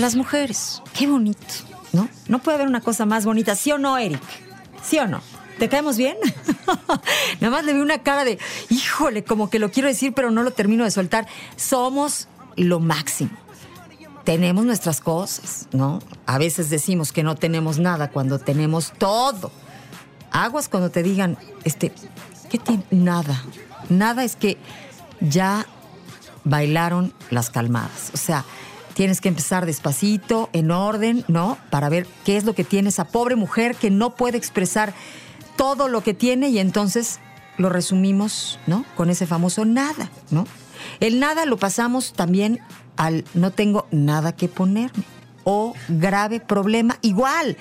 Las mujeres, qué bonito, ¿no? No puede haber una cosa más bonita, ¿sí o no, Eric? ¿Sí o no? ¿Te caemos bien? Nada más le vi una cara de, híjole, como que lo quiero decir, pero no lo termino de soltar. Somos lo máximo. Tenemos nuestras cosas, ¿no? A veces decimos que no tenemos nada cuando tenemos todo. Aguas cuando te digan, este, ¿qué tiene? Nada. Nada es que ya bailaron las calmadas. O sea, tienes que empezar despacito, en orden, ¿no? Para ver qué es lo que tiene esa pobre mujer que no puede expresar todo lo que tiene y entonces lo resumimos, ¿no? Con ese famoso nada, ¿no? El nada lo pasamos también al no tengo nada que ponerme o grave problema. Igual,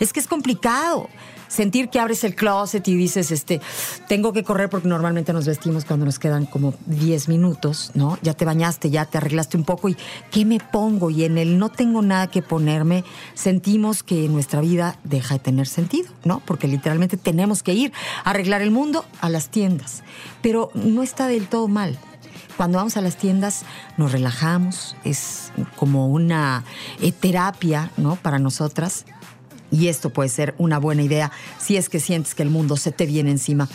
es que es complicado sentir que abres el closet y dices, este, tengo que correr porque normalmente nos vestimos cuando nos quedan como 10 minutos, ¿no? Ya te bañaste, ya te arreglaste un poco y ¿qué me pongo? Y en el no tengo nada que ponerme, sentimos que nuestra vida deja de tener sentido, ¿no? Porque literalmente tenemos que ir a arreglar el mundo a las tiendas. Pero no está del todo mal. Cuando vamos a las tiendas nos relajamos, es como una eh, terapia, ¿no? Para nosotras. Y esto puede ser una buena idea si es que sientes que el mundo se te viene encima.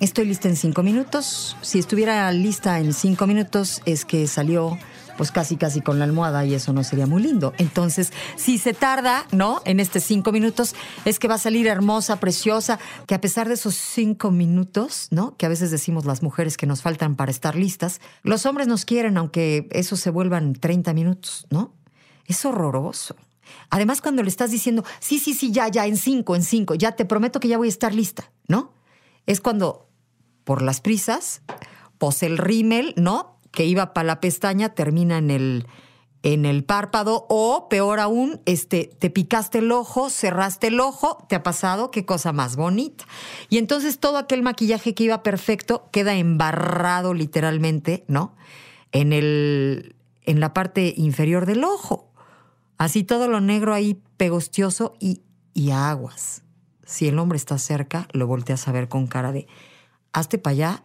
Estoy lista en cinco minutos. Si estuviera lista en cinco minutos es que salió pues casi casi con la almohada y eso no sería muy lindo. Entonces, si se tarda, ¿no? En estos cinco minutos, es que va a salir hermosa, preciosa, que a pesar de esos cinco minutos, ¿no? Que a veces decimos las mujeres que nos faltan para estar listas, los hombres nos quieren aunque eso se vuelvan 30 minutos, ¿no? Es horroroso. Además, cuando le estás diciendo, sí, sí, sí, ya, ya, en cinco, en cinco, ya te prometo que ya voy a estar lista, ¿no? Es cuando, por las prisas, pues el rímel, ¿no? Que iba para la pestaña, termina en el, en el párpado, o peor aún, este, te picaste el ojo, cerraste el ojo, te ha pasado, qué cosa más bonita. Y entonces todo aquel maquillaje que iba perfecto queda embarrado literalmente, ¿no? En el, en la parte inferior del ojo. Así todo lo negro ahí pegostioso y, y aguas. Si el hombre está cerca, lo volteas a ver con cara de, hazte para allá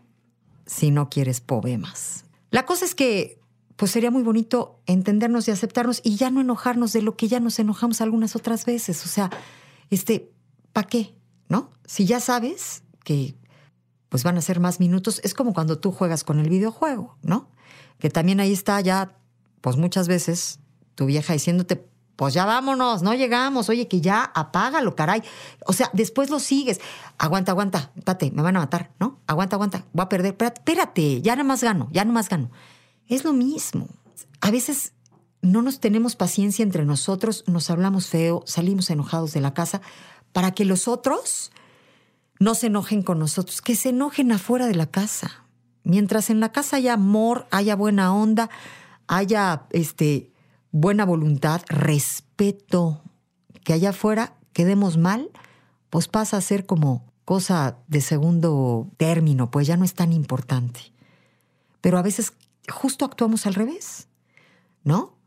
si no quieres poemas. La cosa es que, pues sería muy bonito entendernos y aceptarnos y ya no enojarnos de lo que ya nos enojamos algunas otras veces. O sea, este, ¿para qué? ¿No? Si ya sabes que pues van a ser más minutos, es como cuando tú juegas con el videojuego, ¿no? Que también ahí está ya, pues muchas veces tu vieja diciéndote, pues ya vámonos, no llegamos, oye, que ya apágalo, caray. O sea, después lo sigues. Aguanta, aguanta, espérate, me van a matar, ¿no? Aguanta, aguanta, voy a perder, espérate, espérate, ya nada más gano, ya nada más gano. Es lo mismo. A veces no nos tenemos paciencia entre nosotros, nos hablamos feo, salimos enojados de la casa para que los otros no se enojen con nosotros, que se enojen afuera de la casa. Mientras en la casa haya amor, haya buena onda, haya este buena voluntad, respeto, que allá afuera quedemos mal, pues pasa a ser como cosa de segundo término, pues ya no es tan importante. Pero a veces justo actuamos al revés, ¿no?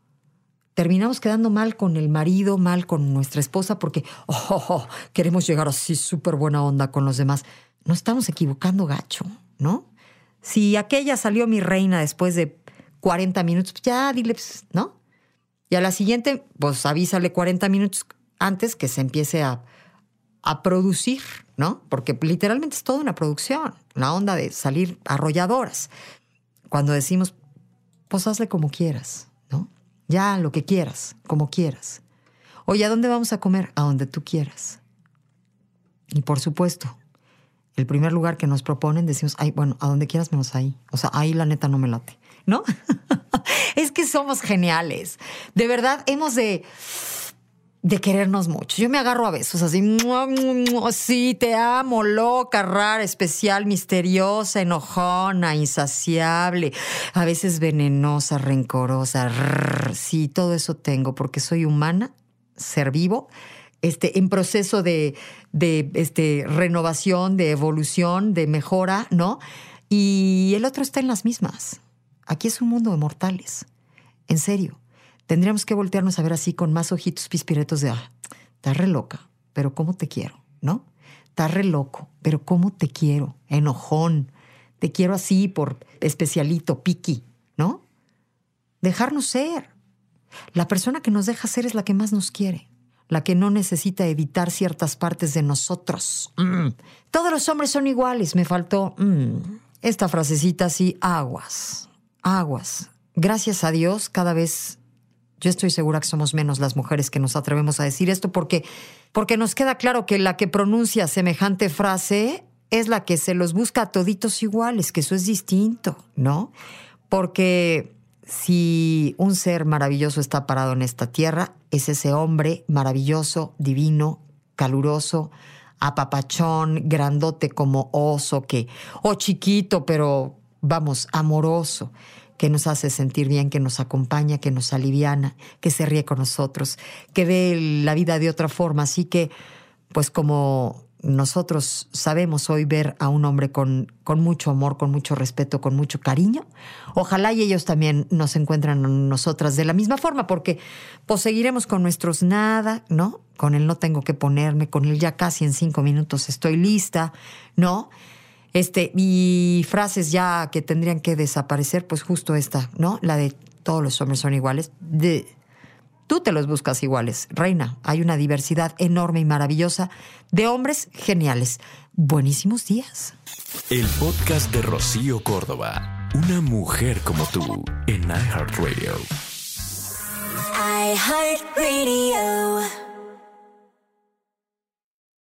Terminamos quedando mal con el marido, mal con nuestra esposa, porque oh, queremos llegar así súper buena onda con los demás. No estamos equivocando gacho, ¿no? Si aquella salió mi reina después de 40 minutos, pues ya dile, pues, ¿no? Y a la siguiente, pues avísale 40 minutos antes que se empiece a, a producir, ¿no? Porque literalmente es toda una producción, la onda de salir arrolladoras. Cuando decimos, pues hazle como quieras, ¿no? Ya lo que quieras, como quieras. Oye, ¿a dónde vamos a comer? A donde tú quieras. Y por supuesto, el primer lugar que nos proponen decimos, ay, bueno, a donde quieras menos ahí. O sea, ahí la neta no me late, ¿no? es que somos geniales. De verdad, hemos de de querernos mucho. Yo me agarro a besos así, sí, te amo, loca, rara, especial, misteriosa, enojona, insaciable, a veces venenosa, rencorosa. sí, todo eso tengo porque soy humana, ser vivo, este, en proceso de, de este, renovación, de evolución, de mejora, ¿no? Y el otro está en las mismas. Aquí es un mundo de mortales. En serio. Tendríamos que voltearnos a ver así con más ojitos pispiretos de, ah, estás re loca, pero cómo te quiero, ¿no? Estás re loco, pero cómo te quiero, enojón. Te quiero así por especialito, piqui, ¿no? Dejarnos ser. La persona que nos deja ser es la que más nos quiere, la que no necesita editar ciertas partes de nosotros. Mm. Todos los hombres son iguales, me faltó mm, esta frasecita así, aguas, aguas. Gracias a Dios, cada vez yo estoy segura que somos menos las mujeres que nos atrevemos a decir esto porque, porque nos queda claro que la que pronuncia semejante frase es la que se los busca a toditos iguales, que eso es distinto, ¿no? Porque si un ser maravilloso está parado en esta tierra, es ese hombre maravilloso, divino, caluroso, apapachón, grandote como oso, que, o chiquito, pero vamos, amoroso, que nos hace sentir bien, que nos acompaña, que nos aliviana, que se ríe con nosotros, que ve la vida de otra forma. Así que, pues como nosotros sabemos hoy ver a un hombre con, con mucho amor, con mucho respeto, con mucho cariño. Ojalá y ellos también nos encuentran a nosotras de la misma forma, porque pues seguiremos con nuestros nada, ¿no? Con el no tengo que ponerme, con el ya casi en cinco minutos estoy lista, ¿no? Este, y frases ya que tendrían que desaparecer, pues justo esta, ¿no? La de todos los hombres son iguales. De, Tú te los buscas iguales, reina. Hay una diversidad enorme y maravillosa de hombres geniales. Buenísimos días. El podcast de Rocío Córdoba. Una mujer como tú en iHeartRadio. iHeartRadio.